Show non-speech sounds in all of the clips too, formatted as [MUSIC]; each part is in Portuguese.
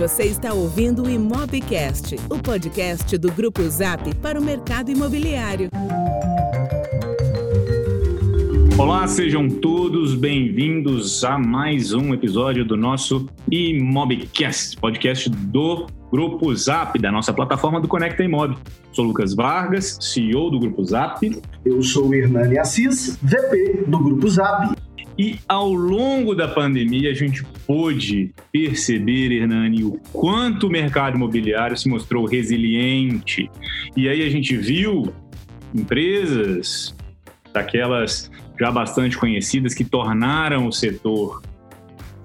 Você está ouvindo o Imobcast, o podcast do Grupo Zap para o mercado imobiliário. Olá, sejam todos bem-vindos a mais um episódio do nosso Imobcast, podcast do Grupo Zap, da nossa plataforma do Conecta Imob. Sou Lucas Vargas, CEO do Grupo Zap. Eu sou o Hernani Assis, VP do Grupo Zap. E ao longo da pandemia, a gente pôde perceber, Hernani, o quanto o mercado imobiliário se mostrou resiliente. E aí a gente viu empresas daquelas já bastante conhecidas que tornaram o setor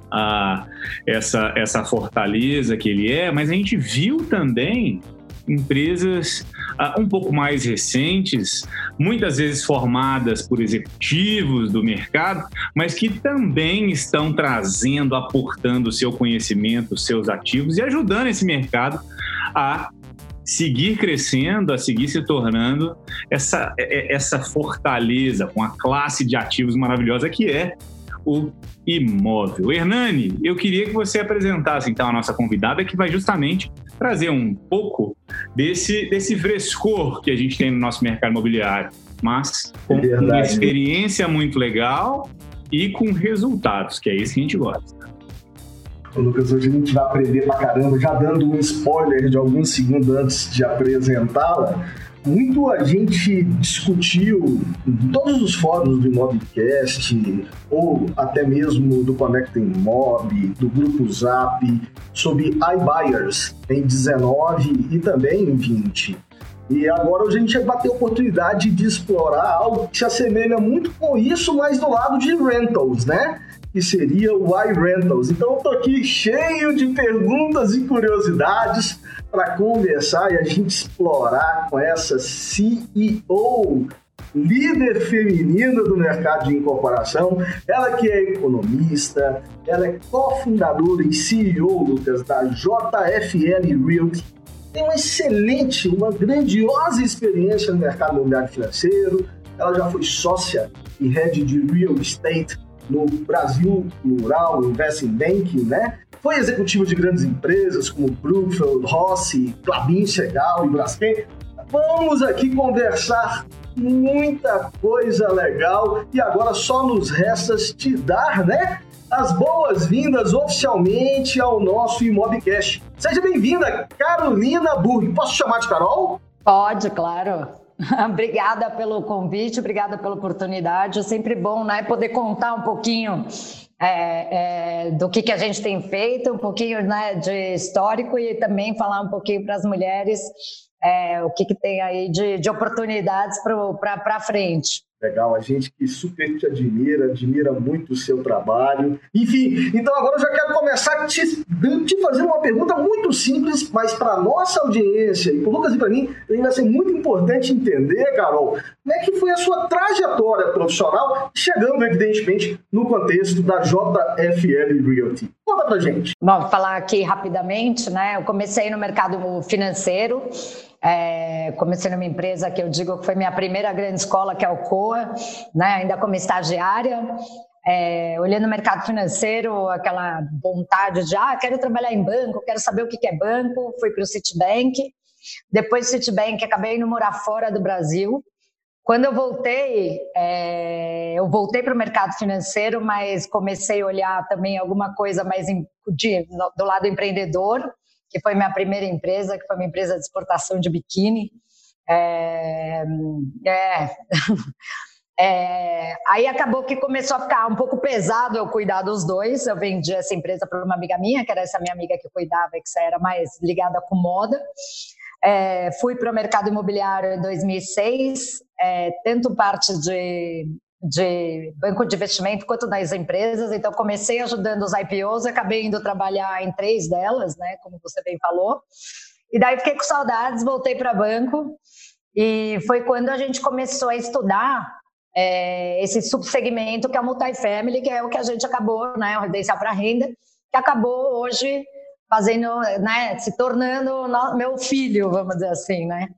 a, essa, essa fortaleza que ele é, mas a gente viu também empresas uh, um pouco mais recentes, muitas vezes formadas por executivos do mercado, mas que também estão trazendo, aportando o seu conhecimento, seus ativos e ajudando esse mercado a seguir crescendo, a seguir se tornando essa, é, é, essa fortaleza com a classe de ativos maravilhosa que é o imóvel. Hernani, eu queria que você apresentasse então a nossa convidada que vai justamente trazer um pouco desse, desse frescor que a gente tem no nosso mercado imobiliário, mas com é uma experiência muito legal e com resultados, que é isso que a gente gosta. Lucas, hoje a gente vai aprender pra caramba, já dando um spoiler de alguns segundos antes de apresentá-la muito a gente discutiu em todos os fóruns do Imobcast, ou até mesmo do Connecting Mob, do Grupo Zap, sobre iBuyers em 19 e também em 20. E agora a gente vai ter a oportunidade de explorar algo que se assemelha muito com isso, mas do lado de rentals, né? Que seria o iRentals. Então eu tô aqui cheio de perguntas e curiosidades para conversar e a gente explorar com essa CEO, líder feminina do mercado de incorporação, ela que é economista, ela é cofundadora e CEO, Lucas, da JFL Realty, tem uma excelente, uma grandiosa experiência no mercado imobiliário financeiro, ela já foi sócia e head de real estate no Brasil Rural Investment Banking, né? Foi executivo de grandes empresas como Brookfield, Rossi, Clabin, Chegal e Braskem. Vamos aqui conversar muita coisa legal e agora só nos resta te dar, né? As boas-vindas oficialmente ao nosso Imobcast. Seja bem-vinda, Carolina Burg. Posso chamar de Carol? Pode, claro. [LAUGHS] obrigada pelo convite, obrigada pela oportunidade. É sempre bom, né, poder contar um pouquinho é, é, do que, que a gente tem feito, um pouquinho né, de histórico e também falar um pouquinho para as mulheres é, o que, que tem aí de, de oportunidades para frente. Legal, a gente que super te admira, admira muito o seu trabalho. Enfim, então agora eu já quero começar te, te fazendo uma pergunta muito simples, mas para nossa audiência e para Lucas e para mim, vai ser muito importante entender, Carol, como é que foi a sua trajetória profissional, chegando, evidentemente, no contexto da JFL Realty. Conta pra gente. Bom, falar aqui rapidamente, né? Eu comecei no mercado financeiro, é, comecei numa empresa que eu digo que foi minha primeira grande escola, que é o COA, né, ainda como estagiária. É, olhando o mercado financeiro, aquela vontade de, ah, quero trabalhar em banco, quero saber o que é banco, fui para o Citibank. Depois do Citibank, acabei indo morar fora do Brasil. Quando eu voltei, é, eu voltei para o mercado financeiro, mas comecei a olhar também alguma coisa mais em, de, do lado empreendedor que foi minha primeira empresa, que foi uma empresa de exportação de biquíni. É, é, [LAUGHS] é, aí acabou que começou a ficar um pouco pesado eu cuidar dos dois. Eu vendi essa empresa para uma amiga minha, que era essa minha amiga que cuidava, que era mais ligada com moda. É, fui para o mercado imobiliário em 2006, é, tanto parte de de banco de investimento quanto das empresas. Então, comecei ajudando os IPOs, acabei indo trabalhar em três delas, né, como você bem falou. E daí fiquei com saudades, voltei para banco. E foi quando a gente começou a estudar é, esse subsegmento que é o multifamily, que é o que a gente acabou, né, o residencial para renda, que acabou hoje fazendo, né, se tornando meu filho, vamos dizer assim, né.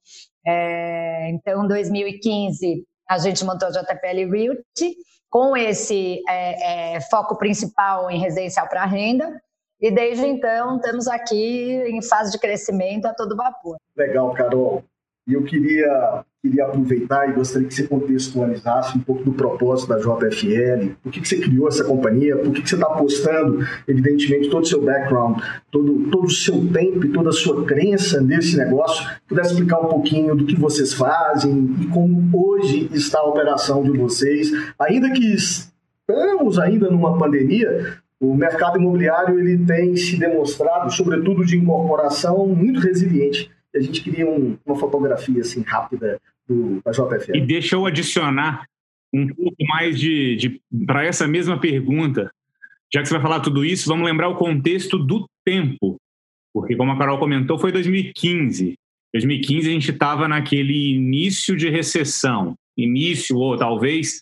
É, então, em 2015, a gente montou a JPL Realty com esse é, é, foco principal em residencial para renda. e desde então estamos aqui em fase de crescimento a todo vapor. Legal, Carol. E eu queria, queria aproveitar e gostaria que você contextualizasse um pouco do propósito da JFL, por que, que você criou essa companhia, por que, que você está apostando, evidentemente, todo o seu background, todo, todo o seu tempo e toda a sua crença nesse negócio. Pudesse explicar um pouquinho do que vocês fazem e como hoje está a operação de vocês, ainda que estamos ainda numa pandemia, o mercado imobiliário ele tem se demonstrado, sobretudo de incorporação, muito resiliente a gente queria um, uma fotografia assim rápida do, da JFL. E deixa eu adicionar um pouco mais de, de para essa mesma pergunta. Já que você vai falar tudo isso, vamos lembrar o contexto do tempo. Porque, como a Carol comentou, foi 2015. 2015 a gente estava naquele início de recessão. Início, ou talvez.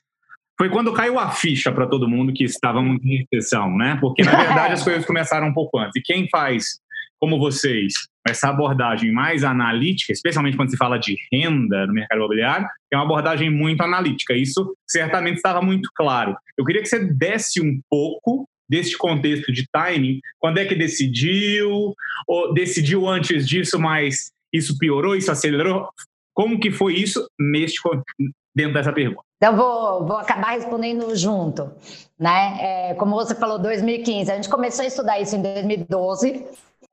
Foi quando caiu a ficha para todo mundo que estávamos em recessão, né? Porque, na verdade, as [LAUGHS] coisas começaram um pouco antes. E quem faz, como vocês, essa abordagem mais analítica, especialmente quando se fala de renda no mercado imobiliário, é uma abordagem muito analítica. Isso certamente estava muito claro. Eu queria que você desse um pouco desse contexto de timing, quando é que decidiu, ou decidiu antes disso, mas isso piorou, isso acelerou? Como que foi isso neste dentro dessa pergunta? Então, vou, vou acabar respondendo junto. Né? É, como você falou, 2015, a gente começou a estudar isso em 2012,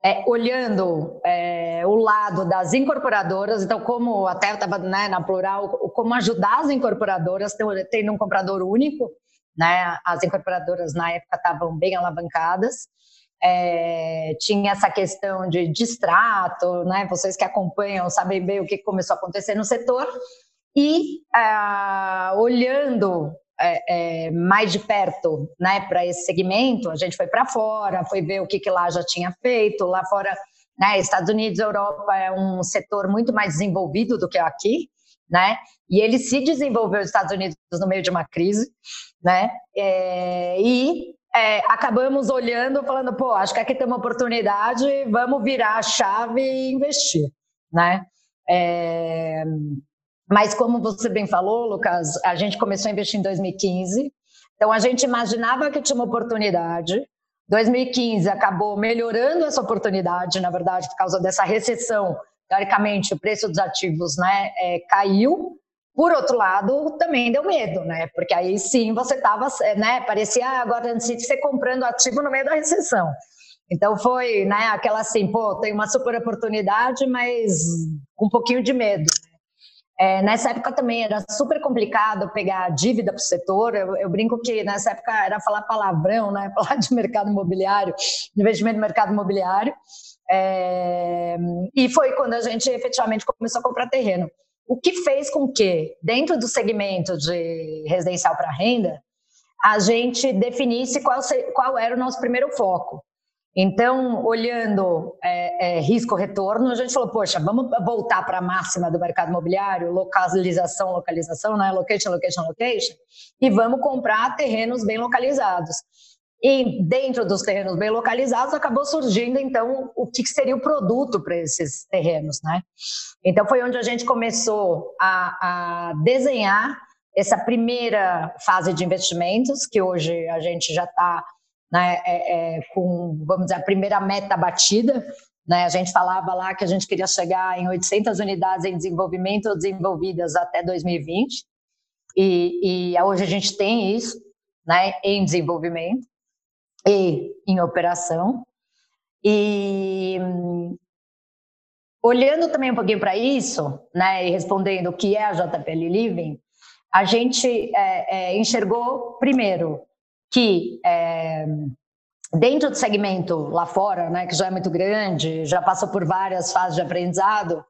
é, olhando é, o lado das incorporadoras, então como até eu estava né, na plural, como ajudar as incorporadoras tendo um comprador único, né? As incorporadoras na época estavam bem alavancadas. É, tinha essa questão de distrato, né? Vocês que acompanham sabem bem o que começou a acontecer no setor. E ah, olhando é, é, mais de perto né, para esse segmento, a gente foi para fora, foi ver o que, que lá já tinha feito. Lá fora, né, Estados Unidos Europa é um setor muito mais desenvolvido do que aqui, né? E ele se desenvolveu nos Estados Unidos no meio de uma crise, né? É, e é, acabamos olhando, falando, pô, acho que aqui tem uma oportunidade, vamos virar a chave e investir, né? Mas como você bem falou, Lucas, a gente começou a investir em 2015, então a gente imaginava que tinha uma oportunidade. 2015 acabou melhorando essa oportunidade, na verdade, por causa dessa recessão. Teoricamente, o preço dos ativos né, é, caiu. Por outro lado, também deu medo, né? Porque aí sim você estava, né? Parecia agora você comprando ativo no meio da recessão. Então foi, né? Aquela assim, pô, tem uma super oportunidade, mas um pouquinho de medo. É, nessa época também era super complicado pegar dívida para o setor. Eu, eu, brinco que nessa época era falar palavrão, né? [LAUGHS] Falar de mercado imobiliário, de investimento no mercado imobiliário. É, e foi quando a gente efetivamente começou a comprar terreno. O que fez com que, dentro do segmento de residencial para renda, a gente definisse qual, qual era o nosso primeiro foco. Então, olhando é, é, risco-retorno, a gente falou, poxa, vamos voltar para a máxima do mercado imobiliário, localização, localização, né? location, location, location, e vamos comprar terrenos bem localizados. E dentro dos terrenos bem localizados, acabou surgindo, então, o que seria o produto para esses terrenos, né? Então, foi onde a gente começou a, a desenhar essa primeira fase de investimentos, que hoje a gente já está né, é, é, com, vamos dizer, a primeira meta batida. Né? A gente falava lá que a gente queria chegar em 800 unidades em desenvolvimento ou desenvolvidas até 2020. E, e hoje a gente tem isso né, em desenvolvimento e em operação. E olhando também um pouquinho para isso, né, e respondendo o que é a JPL Living, a gente é, é, enxergou, primeiro, que é, dentro do segmento lá fora, né, que já é muito grande, já passou por várias fases de aprendizado,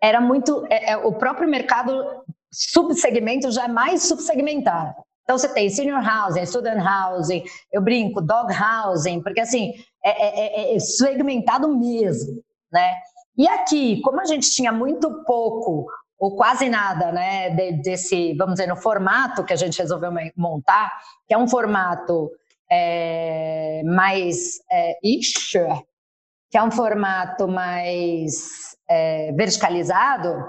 era muito é, é, o próprio mercado subsegmento já é mais subsegmentado. Então você tem senior housing, student housing, eu brinco, dog housing, porque assim é, é, é, é segmentado mesmo, né? E aqui, como a gente tinha muito pouco ou quase nada, né, desse, vamos dizer, no formato que a gente resolveu montar, que é um formato é, mais, é, ixi, que é um formato mais é, verticalizado,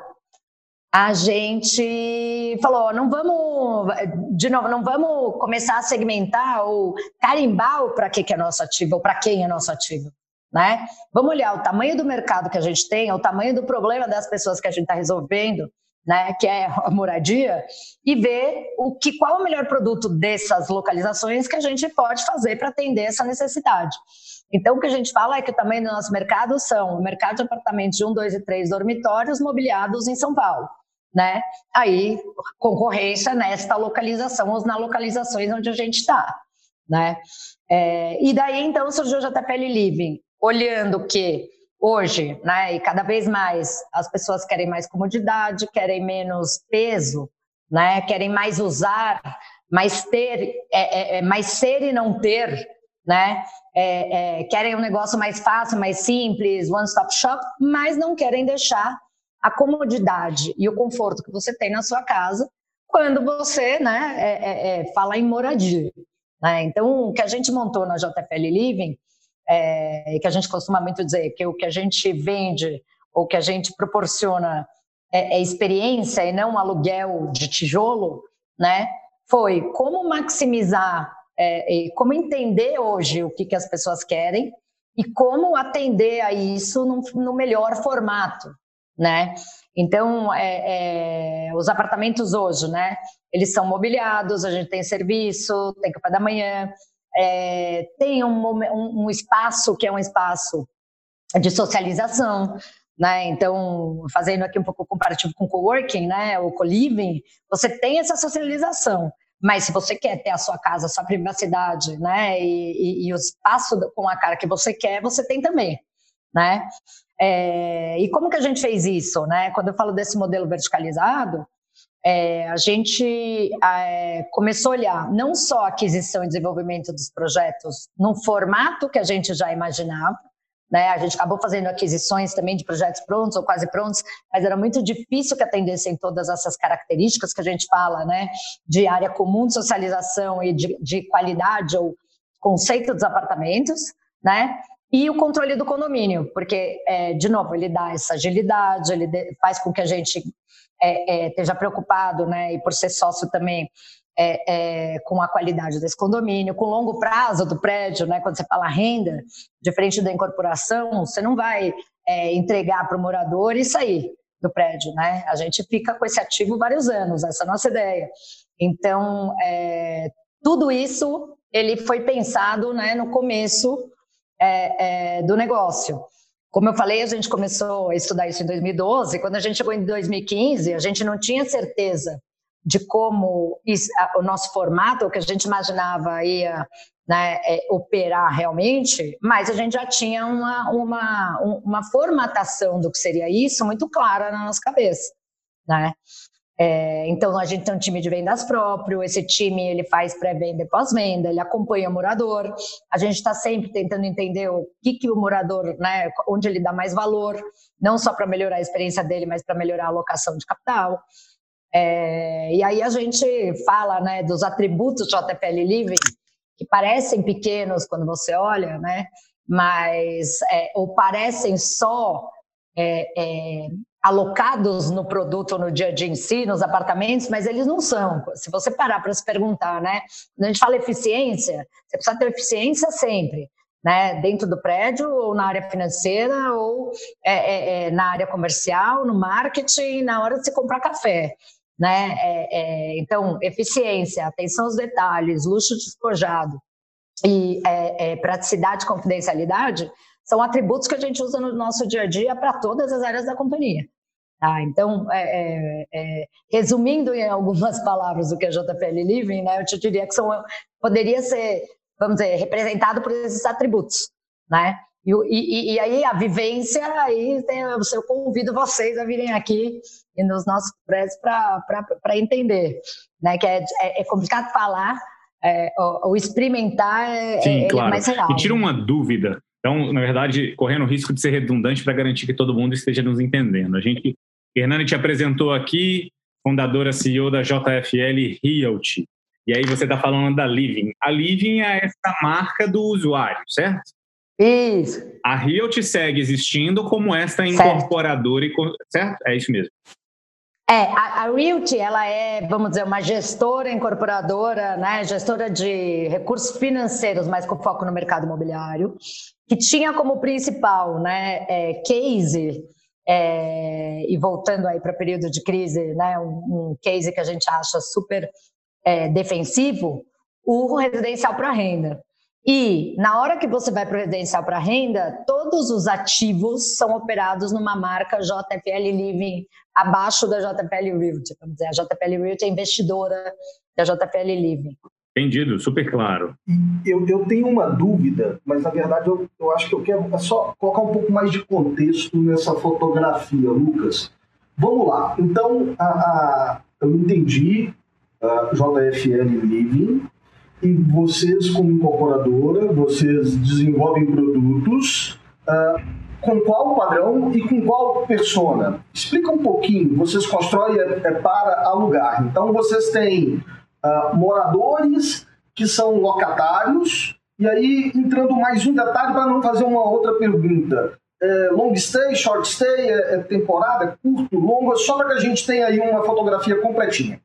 a gente falou, não vamos, de novo, não vamos começar a segmentar ou carimbar para que, que é nosso ativo ou para quem é nosso ativo. Né? Vamos olhar o tamanho do mercado que a gente tem, o tamanho do problema das pessoas que a gente está resolvendo, né, que é [LAUGHS] a moradia, e ver o que, qual o melhor produto dessas localizações que a gente pode fazer para atender essa necessidade. Então, o que a gente fala é que o tamanho do nosso mercado são o mercado de apartamentos de um, dois e três dormitórios mobiliados em São Paulo. Né? Aí, concorrência nesta localização ou nas localizações onde a gente está. Né? É, e daí, então, surgiu o JPL Living, olhando que hoje, né, e cada vez mais, as pessoas querem mais comodidade, querem menos peso, né, querem mais usar, mais ter, é, é, é mais ser e não ter, né, é, é, querem um negócio mais fácil, mais simples, one-stop shop, mas não querem deixar a comodidade e o conforto que você tem na sua casa quando você né, é, fala em moradia. Né? Então, o que a gente montou na JFL Living é, que a gente costuma muito dizer que o que a gente vende ou que a gente proporciona é, é experiência e não aluguel de tijolo, né? Foi como maximizar é, e como entender hoje o que, que as pessoas querem e como atender a isso no, no melhor formato, né? Então, é, é, os apartamentos hoje, né? Eles são mobiliados, a gente tem serviço, tem café da manhã, é, tem um, um, espaço que é um espaço de socialização, né? Então, fazendo aqui um pouco comparativo com o coworking, né, o co-living, você tem essa socialização. Mas se você quer ter a sua casa, a sua privacidade, né, e, e, e o espaço com a cara que você quer, você tem também, né? É, e como que a gente fez isso, né? Quando eu falo desse modelo verticalizado, é, a gente é, começou a olhar não só a aquisição e desenvolvimento dos projetos num formato que a gente já imaginava, né? A gente acabou fazendo aquisições também de projetos prontos ou quase prontos, mas era muito difícil que atendessem todas essas características que a gente fala, né? De área comum de socialização e de, de qualidade ou conceito dos apartamentos, né? E o controle do condomínio, porque, é, de novo, ele dá essa agilidade, ele faz com que a gente é, é, esteja preocupado, né, e por ser sócio também, é, é, com a qualidade desse condomínio, com o longo prazo do prédio, né, quando você fala renda, diferente da incorporação, você não vai é, entregar para o morador e sair do prédio, né? A gente fica com esse ativo vários anos, essa é a nossa ideia. Então, é, tudo isso ele foi pensado né, no começo do negócio. Como eu falei, a gente começou a estudar isso em 2012. Quando a gente chegou em 2015, a gente não tinha certeza de como o nosso formato, o que a gente imaginava ia né, é, operar realmente, mas a gente já tinha uma, uma, uma formatação do que seria isso muito clara na nossa cabeça. Né? É, então a gente tem um time de vendas próprio, esse time ele faz pré-venda e pós-venda, ele acompanha o morador, a gente está sempre tentando entender o que, que o morador, né, onde ele dá mais valor, não só para melhorar a experiência dele, mas para melhorar a alocação de capital. É, e aí a gente fala né, dos atributos JPL Living, que parecem pequenos quando você olha, né, mas é, ou parecem só é, é, alocados no produto no dia a dia em si, nos apartamentos, mas eles não são. Se você parar para se perguntar, né? Quando a gente fala eficiência, você precisa ter eficiência sempre. Né, dentro do prédio, ou na área financeira, ou é, é, é, na área comercial, no marketing, na hora de se comprar café. Né? É, então, eficiência, atenção aos detalhes, luxo despojado e praticidade e confidencialidade são atributos que a gente usa no nosso dia a dia para todas as áreas da companhia. Tá? Então, é, é, é, resumindo em algumas [LAUGHS] palavras o que é JPL Living, né, eu te diria que são, poderia ser, vamos dizer, representado por esses atributos. Né? E, e, e aí a vivência, aí tem, eu convido vocês a virem aqui e nos nossos prédios para entender. Né? Que é, é, é complicado falar, é, o, o, experimentar é, Sim, é claro. mais real. E tira uma dúvida. Então, na verdade, correndo o risco de ser redundante para garantir que todo mundo esteja nos entendendo. A gente, Hernani te apresentou aqui, fundadora CEO da JFL Realty. E aí você está falando da Living. A Living é essa marca do usuário, certo? Isso. A Realty segue existindo como esta incorporadora, certo? É isso mesmo. É, a, a Realty, ela é, vamos dizer, uma gestora incorporadora, né, gestora de recursos financeiros, mas com foco no mercado imobiliário, que tinha como principal, né, é, case, é, e voltando aí para o período de crise, né, um, um, case que a gente acha super é, defensivo, o residencial para renda. E na hora que você vai para o residencial para renda, todos os ativos são operados numa marca JFL Living abaixo da JFL Realty. Vamos dizer, a JFL Realty é investidora da JFL Living. Entendido, super claro. Eu, eu tenho uma dúvida, mas na verdade eu, eu acho que eu quero é só colocar um pouco mais de contexto nessa fotografia, Lucas. Vamos lá. Então, a, a eu entendi a JFL Living e vocês, como incorporadora, vocês desenvolvem produtos uh, com qual padrão e com qual persona? Explica um pouquinho. Vocês constroem é, é para alugar. Então, vocês têm uh, moradores que são locatários. E aí, entrando mais um detalhe para não fazer uma outra pergunta. É long stay, short stay, é, é temporada, é curto, longo, só para que a gente tenha aí uma fotografia completinha.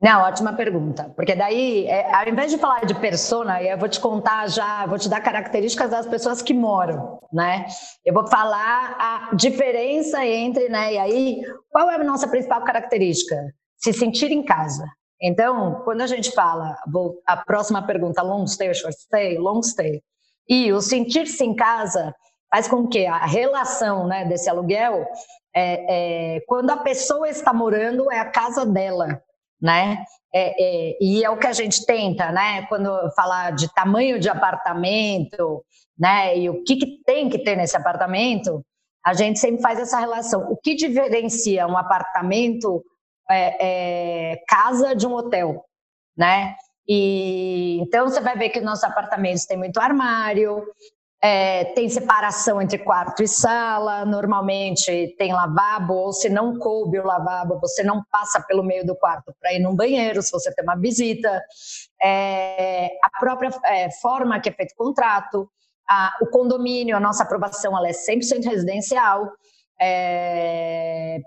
Não, ótima pergunta. Porque daí, é, ao invés de falar de persona, eu vou te contar já, vou te dar características das pessoas que moram, né? Eu vou falar a diferença entre, né? E aí, qual é a nossa principal característica? Se sentir em casa. Então, quando a gente fala, vou, a próxima pergunta, long stay short stay? Long stay. E o sentir-se em casa faz com que a relação né, desse aluguel, é, é, quando a pessoa está morando, é a casa dela né? É, é, e é o que a gente tenta, né? Quando falar de tamanho de apartamento, né? E o que, que tem que ter nesse apartamento, a gente sempre faz essa relação. O que diferencia um apartamento é, é, casa de um hotel, né? E então você vai ver que nossos apartamentos têm muito armário, é, tem separação entre quarto e sala, normalmente tem lavabo, ou se não coube o lavabo, você não passa pelo meio do quarto para ir num banheiro, se você tem uma visita. É, a própria é, forma que é feito o contrato, a, o condomínio, a nossa aprovação ela é 100% residencial. É,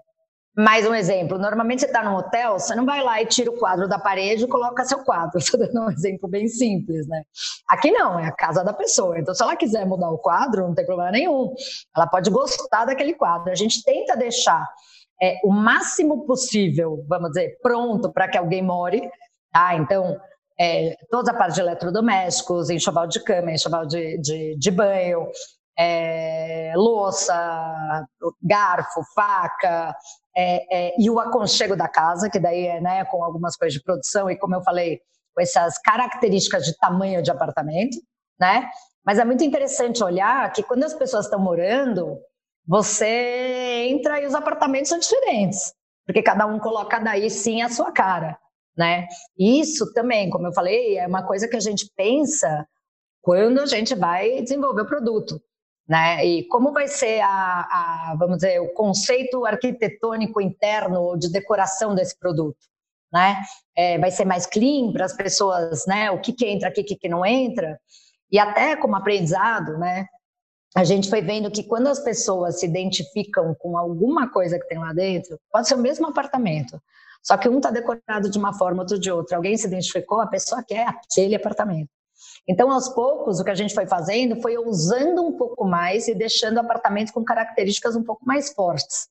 mais um exemplo, normalmente você está num hotel, você não vai lá e tira o quadro da parede e coloca seu quadro. [LAUGHS] Estou dando um exemplo bem simples, né? Aqui não, é a casa da pessoa. Então, se ela quiser mudar o quadro, não tem problema nenhum. Ela pode gostar daquele quadro. A gente tenta deixar é, o máximo possível, vamos dizer, pronto para que alguém more. Tá? Então, é, toda a parte de eletrodomésticos, enxoval de cama, enxoval de, de, de banho, é, louça, garfo, faca, é, é, e o aconchego da casa, que daí é né, com algumas coisas de produção e, como eu falei, com essas características de tamanho de apartamento, né? Mas é muito interessante olhar que quando as pessoas estão morando, você entra e os apartamentos são diferentes, porque cada um coloca daí sim a sua cara, né? Isso também, como eu falei, é uma coisa que a gente pensa quando a gente vai desenvolver o produto. Né? E como vai ser a, a, vamos dizer, o conceito arquitetônico interno de decoração desse produto, né? É, vai ser mais clean para as pessoas, né? O que, que entra aqui, o que, que não entra? E até como aprendizado, né? A gente foi vendo que quando as pessoas se identificam com alguma coisa que tem lá dentro, pode ser o mesmo apartamento, só que um está decorado de uma forma, outro de outra. Alguém se identificou, a pessoa quer aquele apartamento. Então, aos poucos, o que a gente foi fazendo foi usando um pouco mais e deixando apartamentos com características um pouco mais fortes,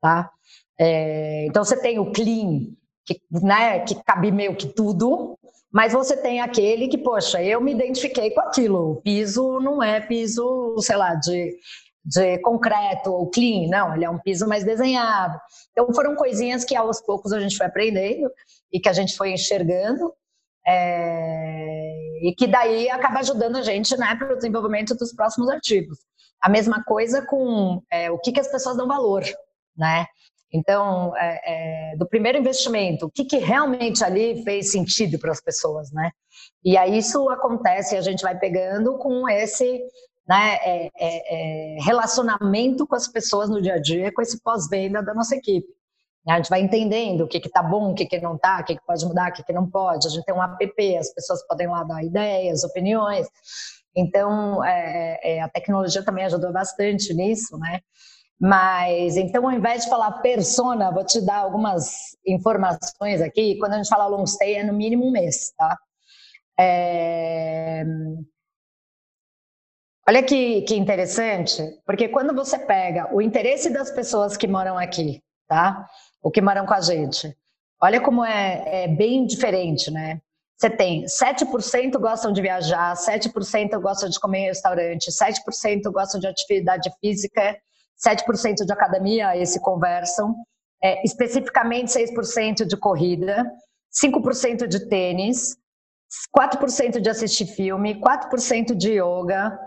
tá? É, então, você tem o clean, que, né, que cabe meio que tudo, mas você tem aquele que, poxa, eu me identifiquei com aquilo. O piso não é piso, sei lá, de, de concreto ou clean, não, ele é um piso mais desenhado. Então, foram coisinhas que aos poucos a gente foi aprendendo e que a gente foi enxergando é, e que daí acaba ajudando a gente né, para o desenvolvimento dos próximos artigos. A mesma coisa com é, o que, que as pessoas dão valor, né? Então, é, é, do primeiro investimento, o que, que realmente ali fez sentido para as pessoas, né? E aí isso acontece, a gente vai pegando com esse né, é, é, é relacionamento com as pessoas no dia a dia, com esse pós-venda da nossa equipe. A gente vai entendendo o que está bom, o que, que não está, o que, que pode mudar, o que, que não pode. A gente tem um app, as pessoas podem lá dar ideias, opiniões. Então, é, é, a tecnologia também ajudou bastante nisso, né? Mas, então, ao invés de falar persona, vou te dar algumas informações aqui. Quando a gente fala long stay, é no mínimo um mês, tá? É... Olha que, que interessante, porque quando você pega o interesse das pessoas que moram aqui, tá? Ou que moram com a gente, olha como é, é bem diferente, né? Você tem 7% gostam de viajar, 7% gostam de comer em restaurante, 7% gostam de atividade física, 7% de academia, esse conversam, é, especificamente 6% de corrida, 5% de tênis, 4% de assistir filme, 4% de yoga,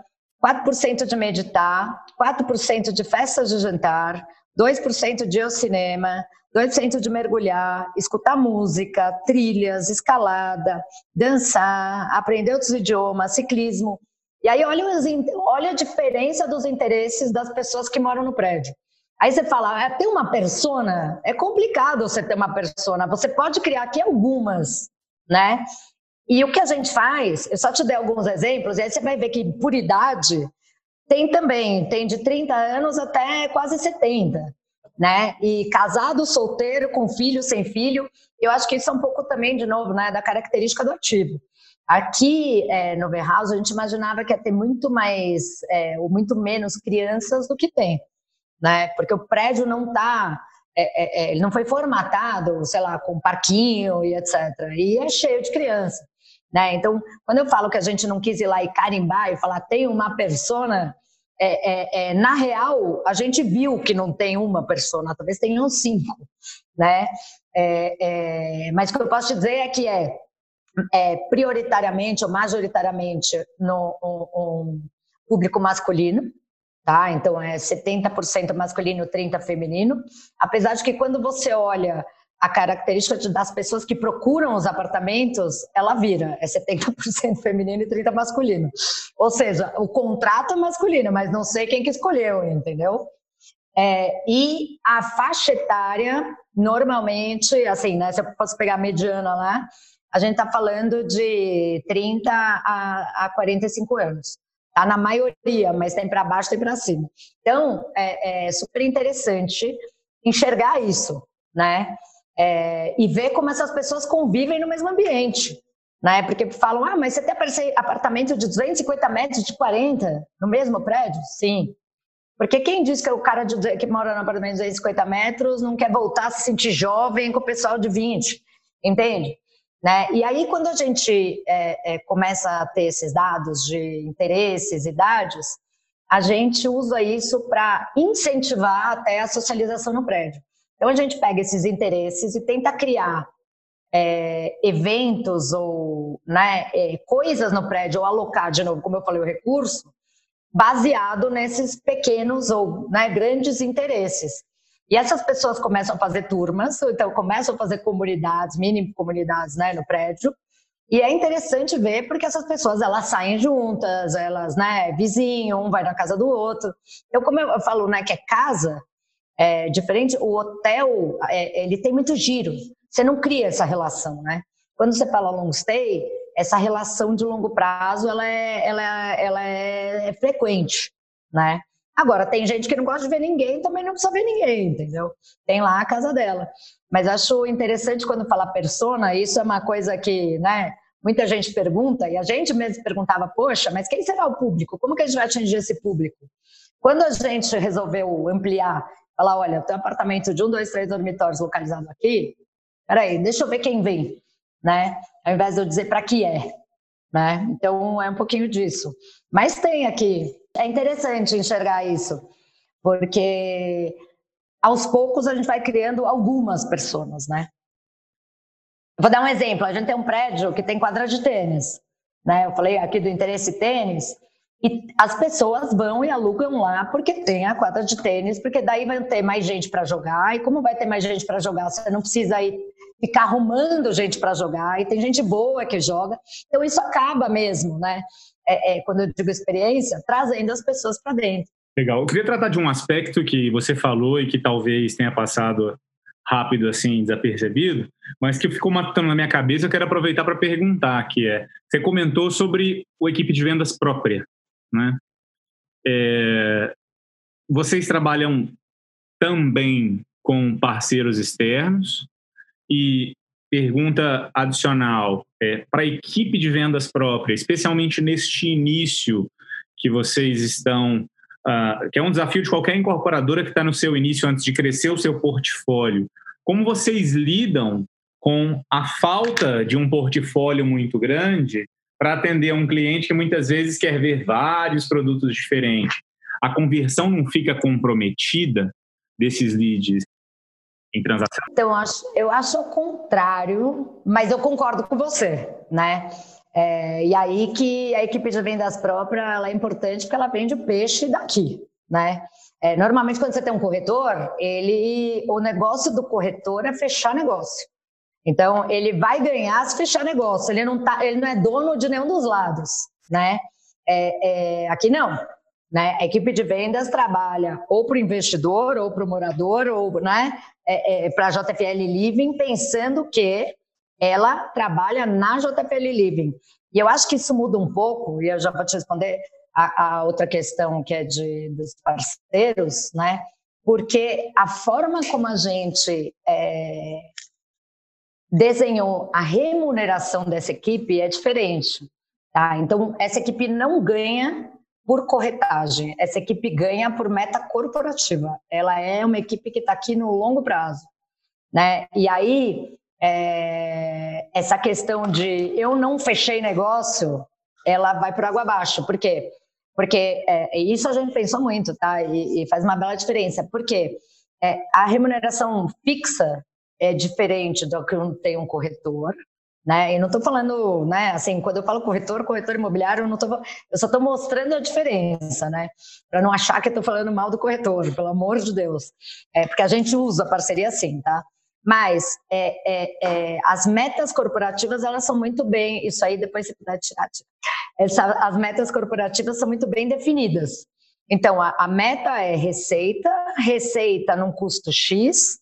4% de meditar, 4% de festas de jantar, 2% de ir ao cinema, 2% de mergulhar, escutar música, trilhas, escalada, dançar, aprender outros idiomas, ciclismo. E aí olha, olha a diferença dos interesses das pessoas que moram no prédio. Aí você fala, é, tem uma persona? É complicado você ter uma persona. Você pode criar aqui algumas, né? E o que a gente faz, eu só te dei alguns exemplos, e aí você vai ver que por idade tem também, tem de 30 anos até quase 70 né? E casado, solteiro, com filho, sem filho. Eu acho que isso é um pouco também, de novo, né, da característica do ativo. Aqui é, no Verhouse, a gente imaginava que ia ter muito mais, é, ou muito menos crianças do que tem, né? Porque o prédio não está, é, é, é, ele não foi formatado, sei lá, com parquinho e etc. E é cheio de criança, né? Então, quando eu falo que a gente não quis ir lá e carimbar e falar tem uma persona é, é, é, na real, a gente viu que não tem uma persona, talvez tenham cinco, né? É, é, mas o que eu posso te dizer é que é, é prioritariamente ou majoritariamente no um, um público masculino, tá? Então é 70% masculino, 30% feminino. Apesar de que quando você olha a característica das pessoas que procuram os apartamentos, ela vira, é 70% feminino e 30% masculino. Ou seja, o contrato é masculino, mas não sei quem que escolheu, entendeu? É, e a faixa etária, normalmente, assim, né, se eu posso pegar a mediana lá, a gente está falando de 30 a, a 45 anos. Tá na maioria, mas tem para baixo, tem para cima. Então, é, é super interessante enxergar isso, né? É, e ver como essas pessoas convivem no mesmo ambiente. Né? Porque falam, ah, mas você tem apartamento de 250 metros, de 40 no mesmo prédio? Sim. Porque quem diz que o cara de, que mora no apartamento de 250 metros não quer voltar a se sentir jovem com o pessoal de 20, entende? Né? E aí, quando a gente é, é, começa a ter esses dados de interesses, idades, a gente usa isso para incentivar até a socialização no prédio. Então a gente pega esses interesses e tenta criar é, eventos ou né, é, coisas no prédio, ou alocar, de novo, como eu falei, o recurso, baseado nesses pequenos ou né, grandes interesses. E essas pessoas começam a fazer turmas, então começam a fazer comunidades, mini comunidades né, no prédio, e é interessante ver porque essas pessoas elas saem juntas, elas, né, vizinho, um vai na casa do outro. Então, como eu falo, né, que é casa, é, diferente, o hotel, é, ele tem muito giro. Você não cria essa relação, né? Quando você fala long stay, essa relação de longo prazo, ela é, ela, ela é, é frequente, né? Agora, tem gente que não gosta de ver ninguém, também não precisa ver ninguém, entendeu? Tem lá a casa dela. Mas acho interessante quando fala persona, isso é uma coisa que, né, muita gente pergunta, e a gente mesmo perguntava, poxa, mas quem será o público? Como que a gente vai atingir esse público? Quando a gente resolveu ampliar falar, olha, tem um apartamento de um, dois, três dormitórios localizado aqui, peraí, deixa eu ver quem vem, né? Ao invés de eu dizer para que é, né? Então é um pouquinho disso. Mas tem aqui, é interessante enxergar isso, porque aos poucos a gente vai criando algumas pessoas, né? Vou dar um exemplo, a gente tem um prédio que tem quadra de tênis, né? Eu falei aqui do interesse tênis, e as pessoas vão e alugam lá porque tem a quadra de tênis, porque daí vai ter mais gente para jogar. E como vai ter mais gente para jogar, você não precisa ir ficar arrumando gente para jogar. E tem gente boa que joga. Então isso acaba mesmo, né? É, é, quando eu digo experiência, trazendo as pessoas para dentro. Legal. Eu queria tratar de um aspecto que você falou e que talvez tenha passado rápido assim, desapercebido, mas que ficou matando na minha cabeça, eu quero aproveitar para perguntar, que é, você comentou sobre o equipe de vendas própria né? É, vocês trabalham também com parceiros externos? E pergunta adicional, é, para a equipe de vendas própria, especialmente neste início que vocês estão, uh, que é um desafio de qualquer incorporadora que está no seu início antes de crescer o seu portfólio, como vocês lidam com a falta de um portfólio muito grande para atender um cliente que muitas vezes quer ver vários produtos diferentes? A conversão não fica comprometida desses leads em transação? Então, eu acho, eu acho o contrário, mas eu concordo com você, né? É, e aí que a equipe de vendas própria ela é importante porque ela vende o peixe daqui, né? É, normalmente, quando você tem um corretor, ele, o negócio do corretor é fechar negócio. Então, ele vai ganhar se fechar negócio. Ele não, tá, ele não é dono de nenhum dos lados, né? É, é, aqui não. Né? A equipe de vendas trabalha ou para o investidor, ou para o morador, ou né, é, é, para a JFL Living, pensando que ela trabalha na JFL Living. E eu acho que isso muda um pouco, e eu já vou te responder a, a outra questão que é de, dos parceiros, né? porque a forma como a gente é, desenhou a remuneração dessa equipe é diferente. Tá? Então, essa equipe não ganha por corretagem. Essa equipe ganha por meta corporativa. Ela é uma equipe que está aqui no longo prazo. Né? E aí, é, essa questão de eu não fechei negócio, ela vai por água abaixo. Por quê? Porque é, isso a gente pensou muito, tá? E, e faz uma bela diferença. Porque é, a remuneração fixa é diferente do que tem um corretor, né? E não estou falando, né? Assim, quando eu falo corretor, corretor imobiliário, eu não tô, eu só estou mostrando a diferença, né? Para não achar que estou falando mal do corretor, pelo amor de Deus. É porque a gente usa a parceria assim, tá? Mas é, é, é, as metas corporativas elas são muito bem, isso aí depois você puder tirar, as metas corporativas são muito bem definidas. Então a, a meta é receita, receita num custo X,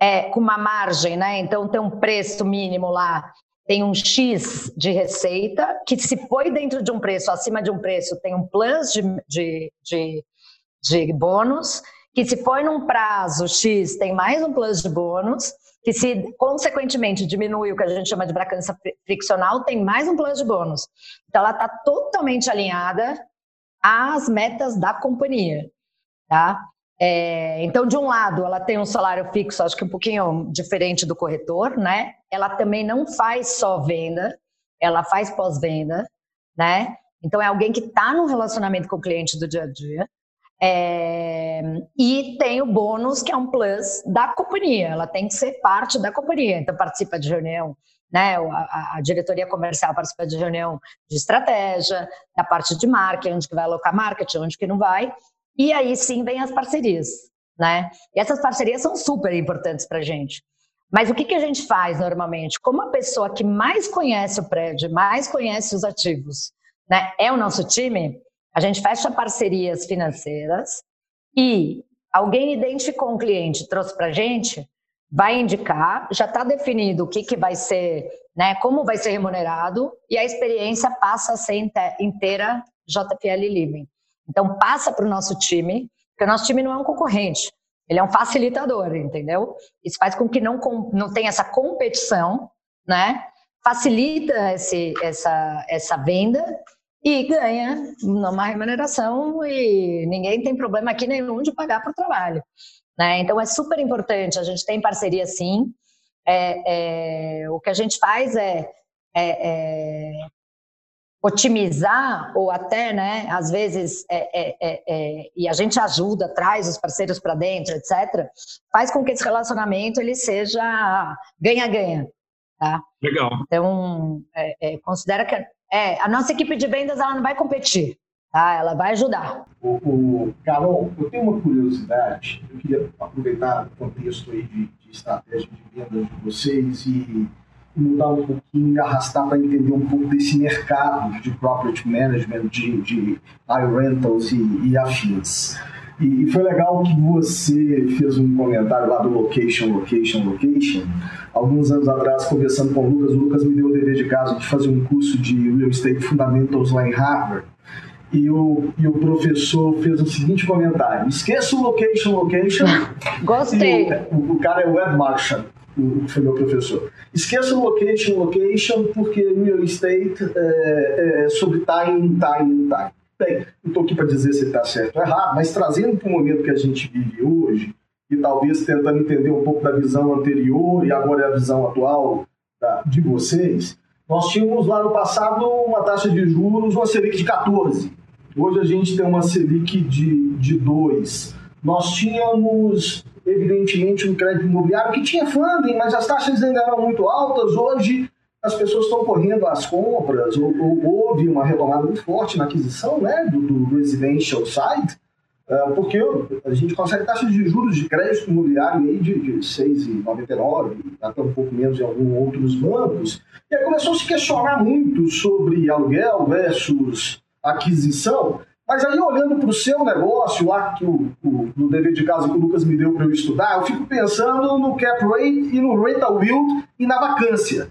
é, com uma margem, né? Então tem um preço mínimo lá tem um X de receita, que se põe dentro de um preço, acima de um preço, tem um plus de, de, de, de bônus, que se põe num prazo X, tem mais um plus de bônus, que se, consequentemente, diminui o que a gente chama de vacância friccional, tem mais um plus de bônus. Então, ela está totalmente alinhada às metas da companhia, tá? É, então, de um lado, ela tem um salário fixo, acho que um pouquinho diferente do corretor, né? Ela também não faz só venda, ela faz pós-venda, né? Então, é alguém que está no relacionamento com o cliente do dia a dia. É, e tem o bônus, que é um plus da companhia, ela tem que ser parte da companhia, então participa de reunião, né? A, a, diretoria comercial participa de reunião de estratégia, da parte de marketing, onde que vai alocar marketing, onde que não vai, e aí sim vem as parcerias, né? E essas parcerias são super importantes para a gente. Mas o que, que a gente faz normalmente? Como a pessoa que mais conhece o prédio, mais conhece os ativos, né, é o nosso time, a gente fecha parcerias financeiras e alguém identificou um cliente, trouxe para a gente, vai indicar, já está definido o que, que vai ser, né, como vai ser remunerado e a experiência passa a ser inteira JPL Living. Então, passa para o nosso time, porque o nosso time não é um concorrente, ele é um facilitador, entendeu? Isso faz com que não, não tenha essa competição, né? Facilita esse, essa, essa venda e ganha uma remuneração e ninguém tem problema aqui nenhum de pagar por trabalho. Né? Então, é super importante, a gente tem parceria sim, é, é, o que a gente faz é, é, é otimizar ou até, né, às vezes, é, é, é, é e a gente ajuda, traz os parceiros para dentro, etc., faz com que esse relacionamento ele seja ganha-ganha, tá? Legal. Então, é, é, considera que a nossa equipe de vendas ela não vai competir, tá? Ela vai ajudar. O, o Carol, eu tenho uma curiosidade, eu queria aproveitar o contexto aí de, de estratégia de vendas de vocês e mudar um pouquinho arrastar para entender um pouco desse mercado de property management, de, de iRentals e, e afins. E, foi legal que você fez um comentário lá do location, location, location. Alguns anos atrás, conversando com o Lucas, o Lucas me deu o dever de casa de fazer um curso de Real Estate Fundamentals lá em Harvard. e o, e o professor fez o seguinte comentário: esqueça o location, location. [LAUGHS] Gostei. O, o, cara é Marshall, o, foi meu professor. Esqueça o location, location, porque real estate é, é sobre time, time, time. Bem, não estou aqui para dizer se está certo ou errado, mas trazendo para o momento que a gente vive hoje, e talvez tentando entender um pouco da visão anterior e agora é a visão atual de vocês, nós tínhamos lá no passado uma taxa de juros, uma Selic de 14. Hoje a gente tem uma Selic de, de 2. Nós tínhamos, evidentemente, um crédito imobiliário que tinha funding, mas as taxas ainda eram muito altas. Hoje as pessoas estão correndo às compras, ou, ou, houve uma retomada muito forte na aquisição né, do, do residential side, uh, porque a gente consegue taxas de juros de crédito imobiliário aí de, de 6,99, até um pouco menos em alguns outros bancos. E aí começou a se questionar muito sobre aluguel versus aquisição, mas aí olhando para o seu negócio lá, que o, o, no dever de casa que o Lucas me deu para eu estudar, eu fico pensando no cap rate e no rental yield e na vacância.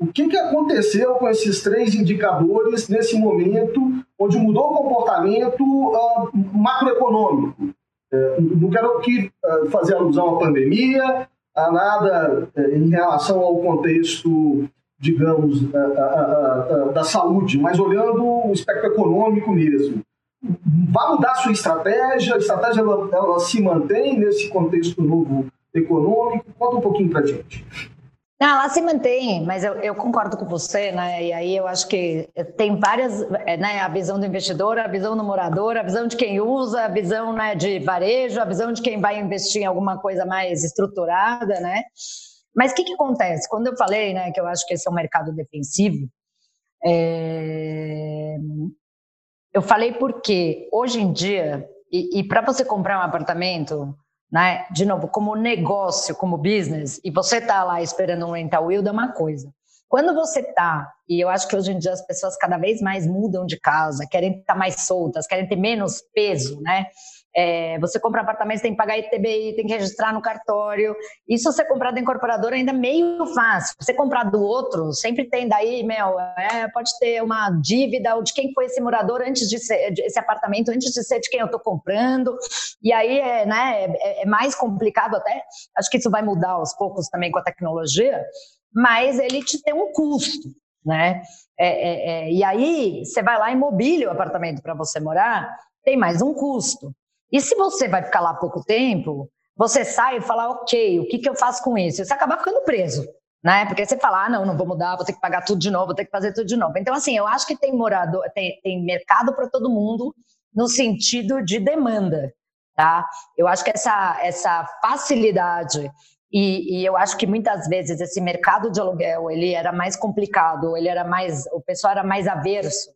O que, que aconteceu com esses três indicadores nesse momento onde mudou o comportamento uh, macroeconômico? Uh, não quero aqui uh, fazer alusão à pandemia, a nada uh, em relação ao contexto, digamos, da saúde, mas olhando o espectro econômico mesmo. Vai mudar sua estratégia? A estratégia ela, ela se mantém nesse contexto novo econômico? Conta um pouquinho para gente. Não, ela se mantém, mas eu, eu, concordo com você, né? E aí eu acho que tem várias, é, né? A visão do investidor, a visão do morador, a visão de quem usa, a visão né, de varejo, a visão de quem vai investir em alguma coisa mais estruturada, né? Mas o que, que acontece? Quando eu falei, né, que eu acho que esse é um mercado defensivo, é... eu falei porque hoje em dia, e, e para você comprar um apartamento, né? De novo, como negócio, como business, e você tá lá esperando um rental yield é uma coisa. Quando você tá, e eu acho que hoje em dia as pessoas cada vez mais mudam de casa, querem estar mais soltas, querem ter menos peso, né? É, você compra apartamento, tem que pagar ITBI, tem que registrar no cartório. Isso você comprar da incorporadora ainda é meio fácil. Você comprar do outro, sempre tem daí, meu, é, pode ter uma dívida ou de quem foi esse morador antes de ser, esse apartamento, antes de ser de quem eu estou comprando. E aí é, né, é, é mais complicado até. Acho que isso vai mudar aos poucos também com a tecnologia, mas ele te tem um custo, né? É, é, é, e aí você vai lá e mobília o apartamento para você morar, tem mais um custo. E se você vai ficar lá pouco tempo, você sai e fala, ok, o que, que eu faço com isso? Você acaba ficando preso, né? Porque você fala, ah, não, não vou mudar, vou ter que pagar tudo de novo, vou ter que fazer tudo de novo. Então, assim, eu acho que tem morador, tem, tem mercado para todo mundo no sentido de demanda, tá? Eu acho que essa, essa facilidade e, e, eu acho que muitas vezes esse mercado de aluguel ele era mais complicado, ele era mais, o pessoal era mais averso,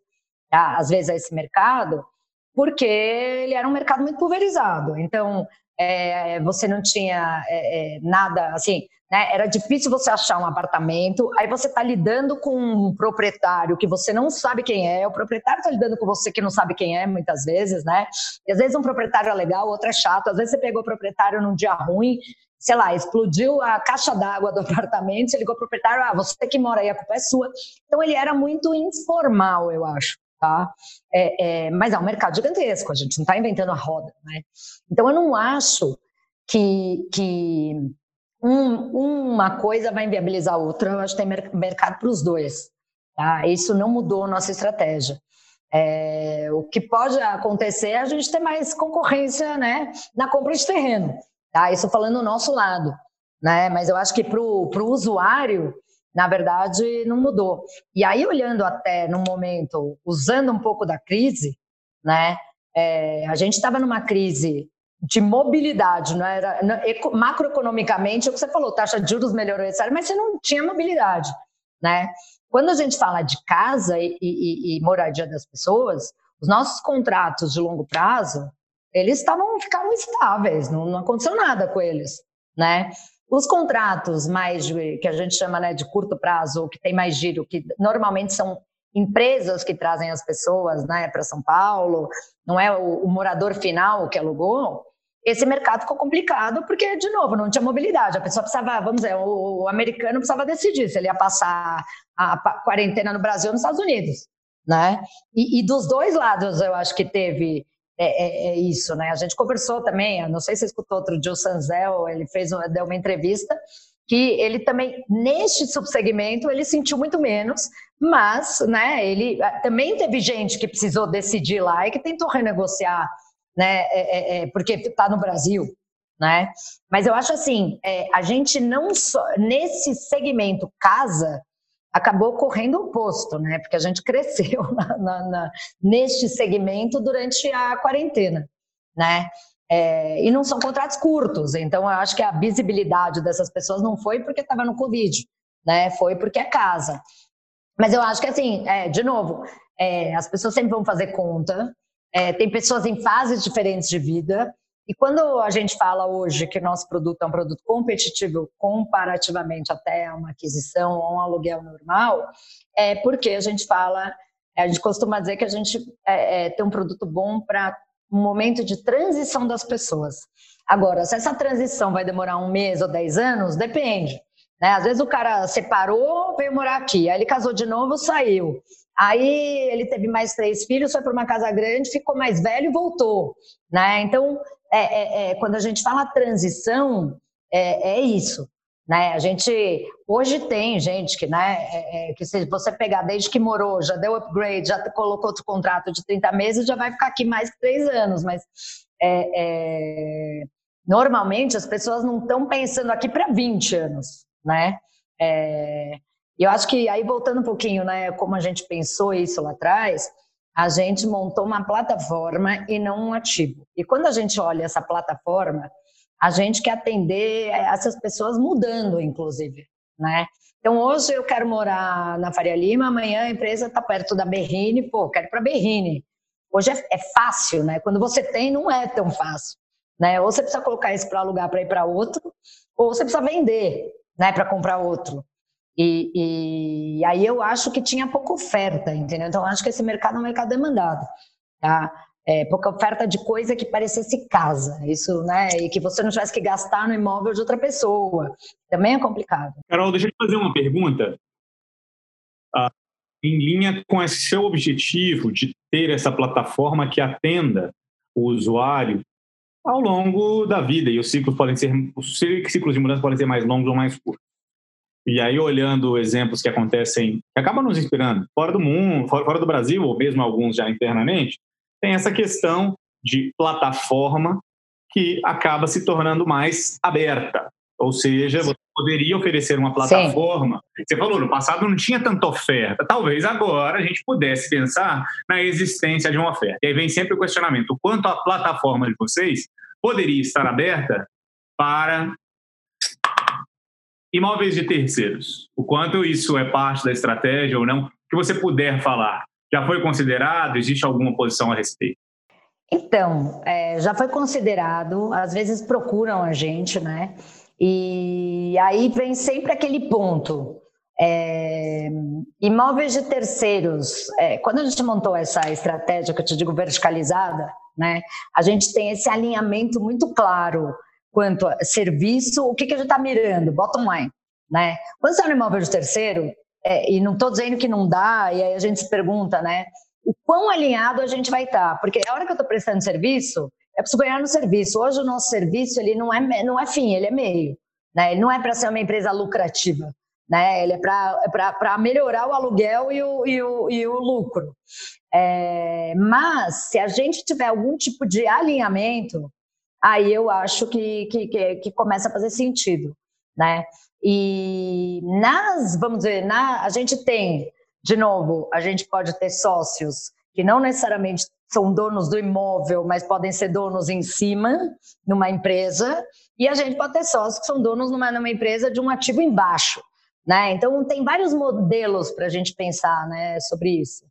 tá? às vezes a esse mercado, porque ele era um mercado muito pulverizado. Então, é, você não tinha é, é, nada assim, né? Era difícil você achar um apartamento. Aí você está lidando com um proprietário que você não sabe quem é. O proprietário está lidando com você que não sabe quem é, muitas vezes, né? E às vezes um proprietário é legal, outro é chato. Às vezes você pegou o proprietário num dia ruim, sei lá, explodiu a caixa d'água do [LAUGHS] apartamento, você ligou o proprietário, ah, você que mora aí, a culpa é sua. Então ele era muito informal, eu acho tá? É, é, mas é um mercado gigantesco, a gente não está inventando a roda, né? Então eu não acho que, que um, uma coisa vai inviabilizar a outra, eu acho que tem mercado para os dois, tá? Isso não mudou nossa estratégia. É, o que pode acontecer é a gente ter mais concorrência, né, na compra de terreno, tá? Isso falando do nosso lado, né? Mas eu acho que para o usuário na verdade, não mudou. E aí, olhando até no momento, usando um pouco da crise, né? É, a gente estava numa crise de mobilidade, não era não, macroeconomicamente, é o que você falou, taxa de juros melhorou, etc., mas você não tinha mobilidade, né? Quando a gente fala de casa e, e, e moradia das pessoas, os nossos contratos de longo prazo, eles estavam ficaram estáveis, não, não aconteceu nada com eles, né? Os contratos mais que a gente chama né, de curto prazo, que tem mais giro, que normalmente são empresas que trazem as pessoas né, para São Paulo, não é o, o, morador final que alugou, esse mercado ficou complicado porque, de novo, não tinha mobilidade. A pessoa precisava, vamos dizer, o, o americano precisava decidir se ele ia passar a quarentena no Brasil ou nos Estados Unidos. né? E, e dos dois lados eu acho que teve é, é, é, isso, né? A gente conversou também, não sei se você escutou outro o Sanzel, ele fez deu uma entrevista que ele também neste subsegmento ele sentiu muito menos, mas, né? Ele ah, também teve gente que precisou decidir lá e que tentou renegociar, né? É, é, é porque está no Brasil, né? Mas eu acho assim, a gente não só nesse segmento casa acabou correndo o oposto, né? Porque a gente [LAUGHS] cresceu na, na, na, neste segmento durante a quarentena, né? É, e não são contratos curtos, então eu acho que a visibilidade dessas pessoas não foi porque estava no Covid, né? Foi porque é casa. Mas eu acho que assim, é, de novo, é, as pessoas sempre vão fazer conta. É, tem pessoas em fases diferentes de vida. E quando a gente fala hoje que nosso produto é um produto competitivo comparativamente até a uma aquisição ou um aluguel normal, é porque a gente fala, a gente costuma dizer que a gente é, é, tem um produto bom para um momento de transição das pessoas. Agora, se essa transição vai demorar um mês ou dez anos, depende. Né? Às vezes o cara separou, veio morar aqui, aí ele casou de novo, saiu. Aí ele teve mais três filhos, foi para uma casa grande, ficou mais velho e voltou. Né? Então, é, é, é, quando a gente fala transição, é, é, isso. Né? A gente hoje tem gente que, né, é, é, que se você pegar desde que morou, já deu upgrade, já colocou outro contrato de 30 meses, já vai ficar aqui mais três anos, mas normalmente as pessoas não estão pensando aqui para 20 anos, né? eu acho que aí voltando um pouquinho, né, como a gente pensou isso lá atrás, a gente montou uma plataforma e não um ativo. E quando a gente olha essa plataforma, a gente quer atender essas pessoas mudando, inclusive, né? Então, hoje eu quero morar na Faria Lima, amanhã a empresa está perto da Berrine, pô, quero para Berrine. Hoje é, é, fácil, né? Quando você tem, não é tão fácil, né? Ou você precisa colocar isso para alugar para ir para outro, ou você precisa vender, né, para comprar outro. E, e, aí eu acho que tinha pouca oferta, entendeu? Então acho que esse mercado é um mercado demandado, tá? É, pouca oferta de coisa que parecesse casa, isso, né? E que você não tivesse que gastar no imóvel de outra pessoa. Também é complicado. Carol, deixa eu te fazer uma pergunta. Ah, em linha com esse seu objetivo de ter essa plataforma que atenda o usuário ao longo da vida, e os ciclos podem ser, os ciclos de mudança podem ser mais longos ou mais curtos. E aí, olhando exemplos que acontecem, que acabam nos inspirando, fora do mundo, fora, fora do Brasil, ou mesmo alguns já internamente, tem essa questão de plataforma que acaba se tornando mais aberta. Ou seja, você poderia oferecer uma plataforma. Sim. Você falou, no passado não tinha tanta oferta. Talvez agora a gente pudesse pensar na existência de uma oferta. E aí vem sempre o questionamento: o quanto a plataforma de vocês poderia estar aberta para Imóveis de terceiros. O quanto isso é parte da estratégia ou não? que você puder falar. Já foi considerado? Existe alguma posição a respeito? Então, é, já foi considerado. Às vezes procuram a gente, né? E aí vem sempre aquele ponto. É, imóveis de terceiros. É, quando a gente montou essa estratégia que eu te digo verticalizada, né? A gente tem esse alinhamento muito claro quanto a serviço, o que, que a gente está mirando? Bottom line. Né? Quando você é um imóvel de terceiro, é, e não estou dizendo que não dá, e aí a gente se pergunta, né? O quão alinhado a gente vai estar? Tá? Porque a hora que eu estou prestando serviço, é preciso ganhar no serviço. Hoje o nosso serviço ele não é, não é fim, ele é meio. Né? Ele não é para ser uma empresa lucrativa. Né? Ele é para é melhorar o aluguel e o, e o, e o lucro. É, mas se a gente tiver algum tipo de alinhamento, aí eu acho que, que, que, que começa a fazer sentido, né? E nas, vamos dizer, na, a gente tem, de novo, a gente pode ter sócios que não necessariamente são donos do imóvel, mas podem ser donos em cima, numa empresa, e a gente pode ter sócios que são donos numa, numa empresa de um ativo embaixo, né? Então tem vários modelos para a gente pensar, né, sobre isso.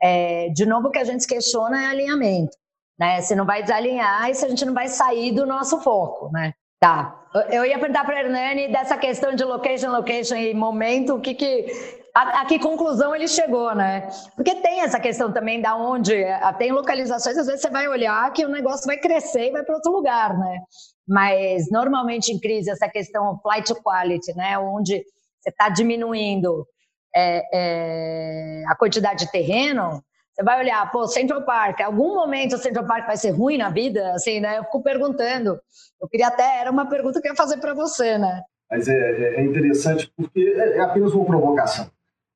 É, de novo, o que a gente questiona é alinhamento né? Se não vai desalinhar e se a gente não vai sair do nosso foco, né? Tá. Eu ia perguntar para Hernani dessa questão de location, location e momento, o que que a, a, que conclusão ele chegou, né? Porque tem essa questão também da onde tem localizações, às vezes você vai olhar que o negócio vai crescer e vai para outro lugar, né? Mas normalmente em crise essa questão flight quality, né? Onde você está diminuindo é, é, a quantidade de terreno, você vai olhar, pô, Central Park, algum momento o Central Park vai ser ruim na vida? Assim, né? Eu fico perguntando. Eu queria até, era uma pergunta que eu ia fazer para você, né? Mas é, é, é interessante porque é, é, apenas uma provocação.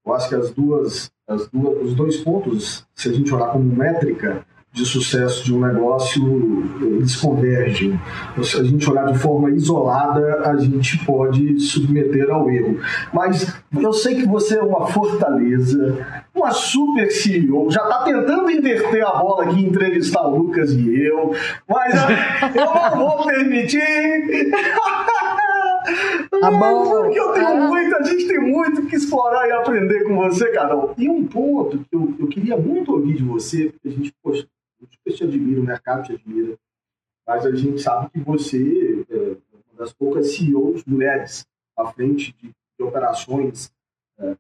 Eu acho que as duas, as duas, os dois pontos, se a gente olhar como métrica, de sucesso de um negócio eles convergem. Se a gente olhar de forma isolada, a gente pode submeter ao erro. Mas eu sei que você é uma fortaleza, uma super CEO, já está tentando inverter a bola aqui, entrevistar o Lucas e eu, mas eu não vou permitir. Tá bom. Porque eu tenho ah. muito, a gente tem muito que explorar e aprender com você, Carol. E um ponto que eu, eu queria muito ouvir de você, porque a gente, poxa, super te admira, o mercado te admira, mas a gente sabe que você é uma das poucas CEOs mulheres à frente de, de operações é,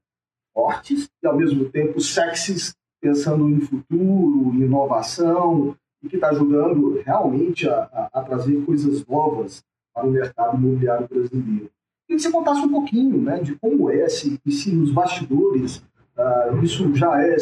fortes e, ao mesmo tempo, sexys, pensando em futuro, em inovação, e que está ajudando realmente a, a, a, trazer coisas novas para o mercado imobiliário brasileiro. Queria que você contasse um pouquinho né, de como é, se, se nos bastidores uh, isso já é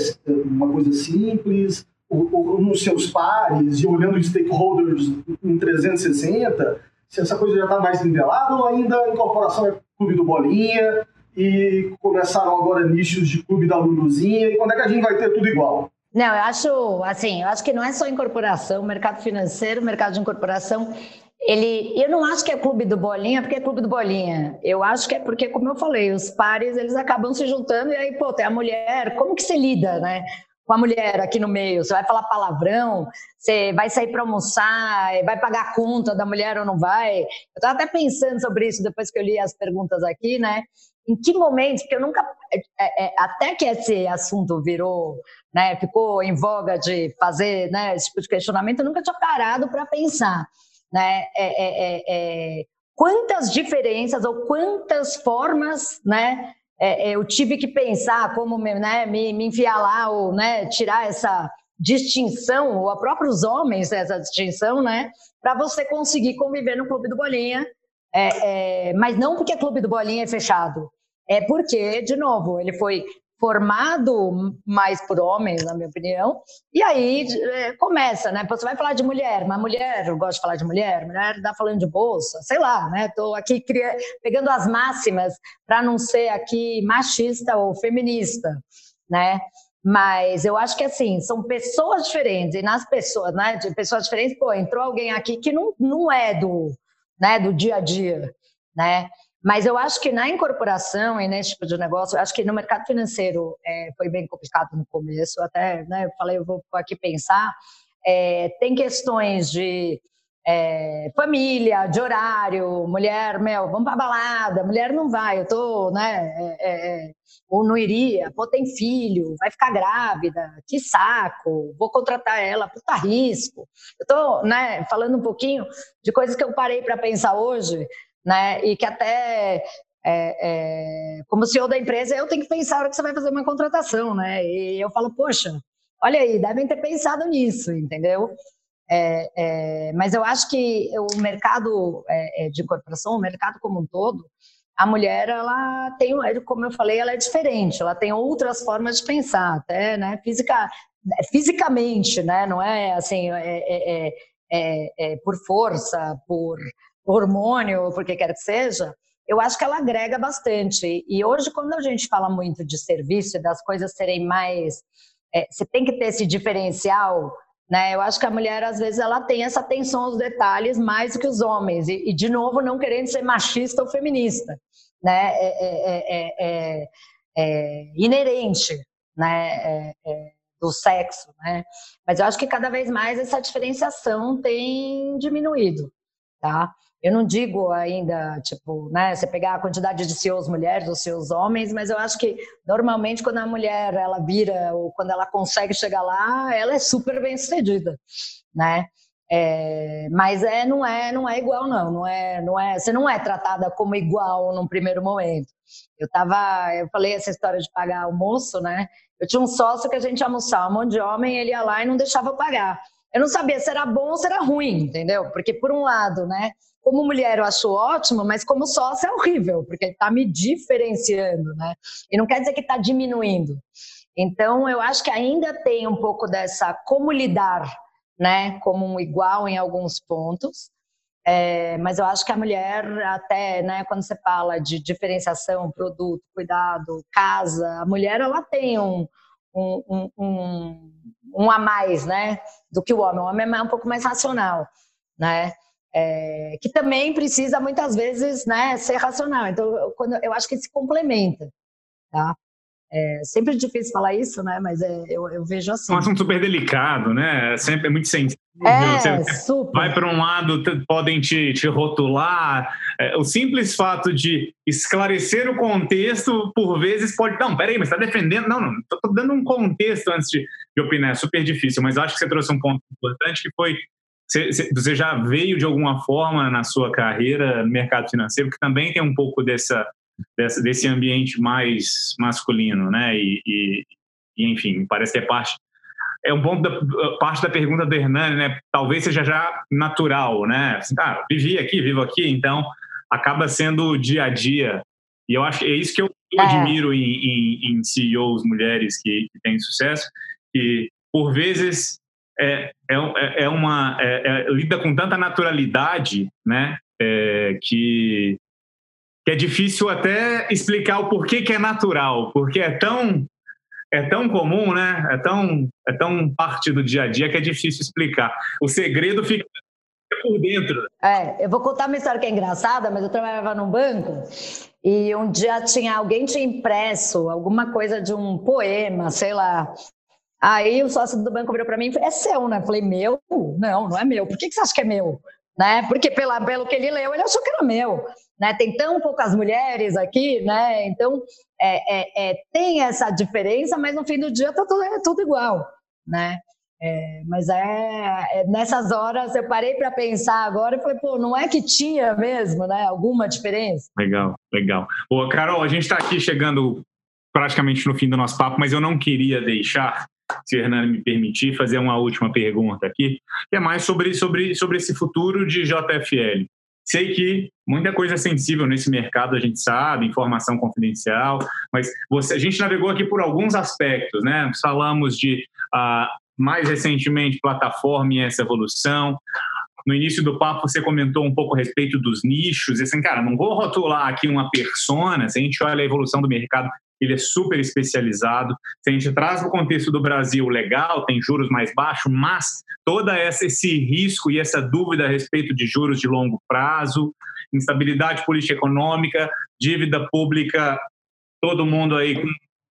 uma coisa simples, nos seus pares e olhando stakeholders em 360, se essa coisa já está mais nivelada ou ainda a incorporação é clube do Bolinha e começaram agora nichos de clube da Luluzinha e quando é que a gente vai ter tudo igual? Não, eu acho, assim, eu acho que não é só incorporação, mercado financeiro, mercado de incorporação, ele, eu não acho que é clube do bolinha porque é clube do bolinha. Eu acho que é porque, como eu falei, os pares eles acabam se juntando e aí, pô, tem a mulher, como que se lida, né? Com a mulher aqui no meio? Você vai falar palavrão? Você vai sair para almoçar? Vai pagar a conta da mulher ou não vai? Eu estava até pensando sobre isso depois que eu li as perguntas aqui, né? Em que momento? Porque eu nunca. É, é, até que esse assunto virou, né, ficou em voga de fazer né, esse tipo de questionamento, eu nunca tinha parado para pensar. Né? É, é, é, quantas diferenças ou quantas formas né, é, é, eu tive que pensar como né, me, me enfiar lá ou né, tirar essa distinção, ou a próprios homens essa distinção, né, para você conseguir conviver no Clube do Bolinha, é, é, mas não porque o Clube do Bolinha é fechado, é porque, de novo, ele foi formado mais por homens, na minha opinião, e aí é, começa, né? Você vai falar de mulher, mas mulher, eu gosto de falar de mulher, mulher está falando de bolsa, sei lá, né? Estou aqui cria... pegando as máximas para não ser aqui machista ou feminista, né? Mas eu acho que assim, são pessoas diferentes, e nas pessoas, né? De pessoas diferentes, pô, entrou alguém aqui que não, não é do, né, do dia a dia, né? Mas eu acho que na incorporação e nesse tipo de negócio, acho que no mercado financeiro é, foi bem complicado no começo. Até né, eu falei, eu vou aqui pensar. É, tem questões de é, família, de horário, mulher, meu, vamos para balada, mulher não vai, eu tô, né, é, é, é, ou não iria, pô, tem filho, vai ficar grávida, que saco, vou contratar ela, puta risco. Eu tô, né, falando um pouquinho de coisas que eu parei para pensar hoje, né? E que até é, é, como CEO da empresa, eu tenho que pensar a hora que você vai fazer uma contratação, né? E eu falo, poxa, olha aí, devem ter pensado nisso, entendeu? É, é mas eu acho que o mercado é, é, de corporação, o mercado como um todo, a mulher, ela tem, como eu falei, ela é diferente, ela tem outras formas de pensar, até, né? Física, fisicamente, né? Não é assim, é, é por força, por hormônio, por que quer que seja, eu acho que ela agrega bastante. E hoje, quando a gente fala muito de serviço e das coisas serem mais. É, você tem que ter esse diferencial, né? Eu acho que a mulher, às vezes, ela tem essa atenção aos detalhes mais do que os homens. E, e de novo, não querendo ser machista ou feminista, né? É, é, é inerente, né? do sexo, né? Mas eu acho que cada vez mais essa diferenciação tem diminuído, tá? Eu não digo ainda, tipo, né, você pegar a quantidade de seus mulheres ou seus homens, mas eu acho que normalmente quando a mulher ela vira ou quando ela consegue chegar lá, ela é super bem sucedida, né? É, mas é não é não é igual não, não é não é você não é tratada como igual num primeiro momento. Eu tava, eu falei essa história de pagar almoço, né? Eu tinha um sócio que a gente almoçava, um monte de homem, ele ia lá e não deixava eu pagar. eu não sabia se era bom ou se era ruim, entendeu? Porque, por um lado, né, como mulher eu acho ótimo, mas como sócia é horrível, porque ele está me diferenciando, né? E não quer dizer que está diminuindo. Então, eu acho que ainda tem um pouco dessa como lidar, né, como um igual em alguns pontos. É, mas eu acho que a mulher, até, né, quando você fala de diferenciação, produto, cuidado, casa, a mulher, ela tem um, um, um, um a mais, né, do que o homem. O homem é um pouco mais racional, né, é, que também precisa, muitas vezes, né, ser racional. Então, eu, quando, eu acho que se complementa, tá? É sempre difícil falar isso, né? Mas é, eu, eu, vejo assim. É um assunto super delicado, né? É sempre é muito sensível. É, Você super. Vai para um lado, podem te, te rotular. É, o simples fato de esclarecer o contexto, por vezes, pode. Não, peraí, mas está defendendo. Não, não, estou dando um contexto antes de, de opinar. É super difícil, mas acho que você trouxe um ponto importante que foi você já veio de alguma forma na sua carreira no mercado financeiro que também tem um pouco dessa desse, desse ambiente mais masculino, né? E, e, e, enfim, parece que é parte é um ponto da parte da pergunta do Hernani, né? Talvez seja já natural, né? Assim, ah, vivi aqui, vivo aqui, então acaba sendo o dia a dia. E eu acho que é isso que eu, eu é. admiro em, em, em, CEOs mulheres que, que têm sucesso, que por vezes é, é, é uma é, é, lida com tanta naturalidade, né? É, que que é difícil até explicar o porquê que é natural, porque é tão é tão comum, né? É tão é tão parte do dia a dia que é difícil explicar. O segredo fica por dentro. É, eu vou contar uma história que é engraçada, mas eu trabalhava num banco e um dia tinha alguém tinha impresso alguma coisa de um poema, sei lá. Aí o sócio do banco virou para mim e falou: "É seu, né?" Eu falei: "Meu? Não, não é meu. Por que, você acha que é meu?" Né? Porque pela, pelo que ele leu, ele achou que era meu né? Tem tão poucas mulheres aqui, né? Então é, é, é, tem essa diferença, mas no fim do dia tá tudo, é tudo igual, né? É, mas é, é, nessas horas eu parei para pensar agora e falei, pô, não é que tinha mesmo, né? Alguma diferença? Legal, legal. Boa, Carol, a gente está aqui chegando praticamente no fim do nosso papo, mas eu não queria deixar, se o Hernani me permitir, fazer uma última pergunta aqui, que é mais sobre, sobre, sobre esse futuro de JFL. Sei que muita coisa é sensível nesse mercado, a gente sabe, informação confidencial, mas você, a gente navegou aqui por alguns aspectos, né? Falamos de, uh, mais recentemente, plataforma e essa evolução. No início do papo, você comentou um pouco a respeito dos nichos. E assim, cara, não vou rotular aqui uma persona. Se a gente olha a evolução do mercado, ele é super especializado. Se a gente traz no contexto do Brasil, legal, tem juros mais baixos, mas toda essa, esse risco e essa dúvida a respeito de juros de longo prazo, instabilidade política econômica, dívida pública, todo mundo aí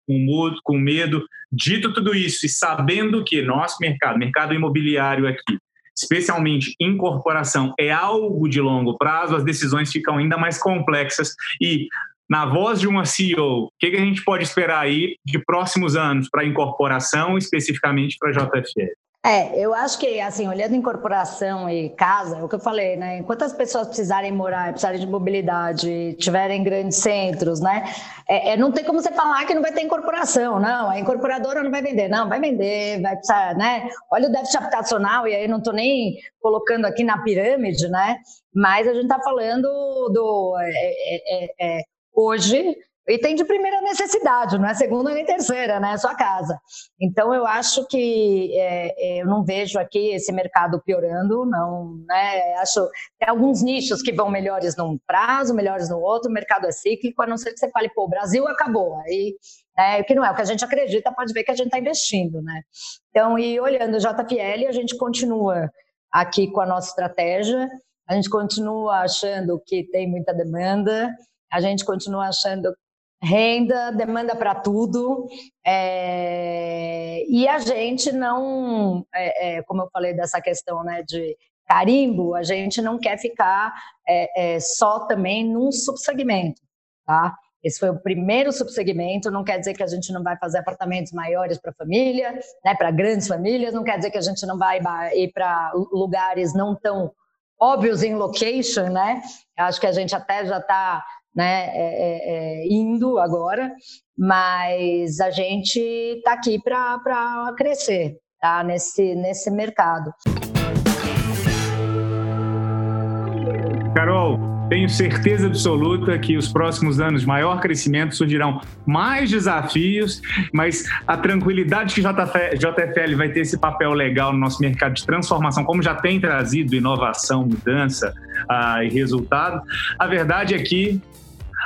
com, com medo. Dito tudo isso e sabendo que nosso mercado, mercado imobiliário aqui, especialmente incorporação, é algo de longo prazo, as decisões ficam ainda mais complexas e na voz de uma CEO, o que, que a gente pode esperar aí de próximos anos para incorporação, especificamente para a JFL? É, eu acho que, assim, olhando incorporação e casa, é o que eu falei, né? Enquanto as pessoas precisarem morar, precisarem de mobilidade, tiverem grandes centros, né? É, é, não tem como você falar que não vai ter incorporação, não. A incorporadora não vai vender, não, vai vender, vai precisar, né? Olha o déficit habitacional, e aí não estou nem colocando aqui na pirâmide, né? Mas a gente está falando do. É, hoje item de primeira necessidade, não é segunda nem terceira, né? É sua casa. Então eu acho que é, é, eu não vejo aqui esse mercado piorando, não, né? Acho tem alguns nichos que vão melhores num prazo, melhores no outro. O mercado é cíclico, a não ser que você fale, pô, o Brasil acabou. Aí, né? Que não é o que a gente acredita, pode ver que a gente está investindo, né? Então, e olhando o JFL, a gente continua aqui com a nossa estratégia. A gente continua achando que tem muita demanda, a gente continua achando renda, demanda para tudo, é, e a gente não, é, é, como eu falei dessa questão né, de carimbo, a gente não quer ficar é, é, só também num subsegmento, tá? Esse foi o primeiro subsegmento, não quer dizer que a gente não vai fazer apartamentos maiores para família, né, para grandes famílias, não quer dizer que a gente não vai ir para lugares não tão óbvios em location, né? Acho que a gente até já está né, é, é, é, indo agora, mas a gente está aqui para crescer. tá? nesse, nesse mercado. Carol, tenho certeza absoluta que os próximos anos de maior crescimento surgirão mais desafios, mas a tranquilidade que JFL vai ter esse papel legal no nosso mercado de transformação, como já tem trazido inovação, mudança uh, e resultado, a verdade é que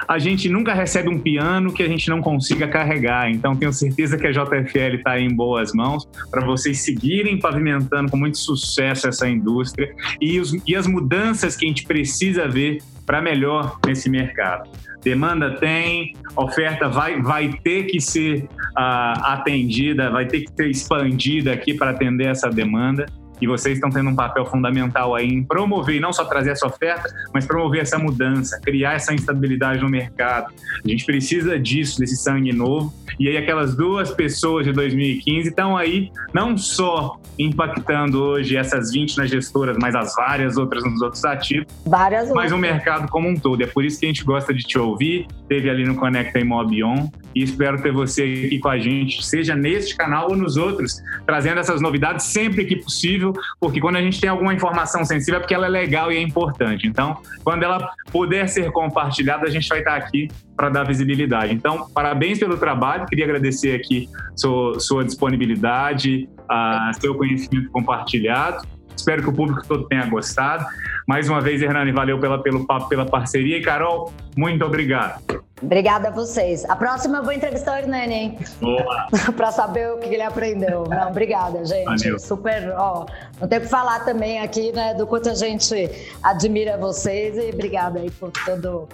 a gente nunca recebe um piano que a gente não consiga carregar. Então, tenho certeza que a JFL está em boas mãos para vocês seguirem pavimentando com muito sucesso essa indústria e, os, e as mudanças que a gente precisa ver para melhor nesse mercado. Demanda tem, oferta vai, vai ter que ser uh, atendida, vai ter que ser expandida aqui para atender essa demanda e vocês estão tendo um papel fundamental aí em promover, não só trazer essa oferta, mas promover essa mudança, criar essa instabilidade no mercado. A gente precisa disso, desse sangue novo. E aí aquelas duas pessoas de 2015 estão aí não só impactando hoje essas 20 nas gestoras, mas as várias outras nos outros ativos, várias mas o mercado como um todo. É por isso que a gente gosta de te ouvir, teve ali no Conecta Imobion, e espero ter você aqui com a gente, seja neste canal ou nos outros, trazendo essas novidades sempre que possível, porque quando a gente tem alguma informação sensível é porque ela é legal e é importante. Então, quando ela puder ser compartilhada, a gente vai estar aqui para dar visibilidade. Então, parabéns pelo trabalho, queria agradecer aqui sua, sua disponibilidade, a seu conhecimento compartilhado. Espero que o público todo tenha gostado. Mais uma vez, Hernani, valeu pela, pelo papo, pela parceria. E, Carol, muito obrigado. Obrigada a vocês. A próxima eu vou entrevistar o Hernani, hein? Boa! [LAUGHS] para saber o que ele aprendeu. Não, obrigada, gente. Valeu. Super, ó, não tenho que falar também aqui, né, do quanto a gente admira vocês e obrigada aí por todo,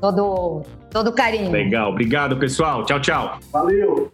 todo, todo o carinho. Legal, obrigado, pessoal. Tchau, tchau. Valeu!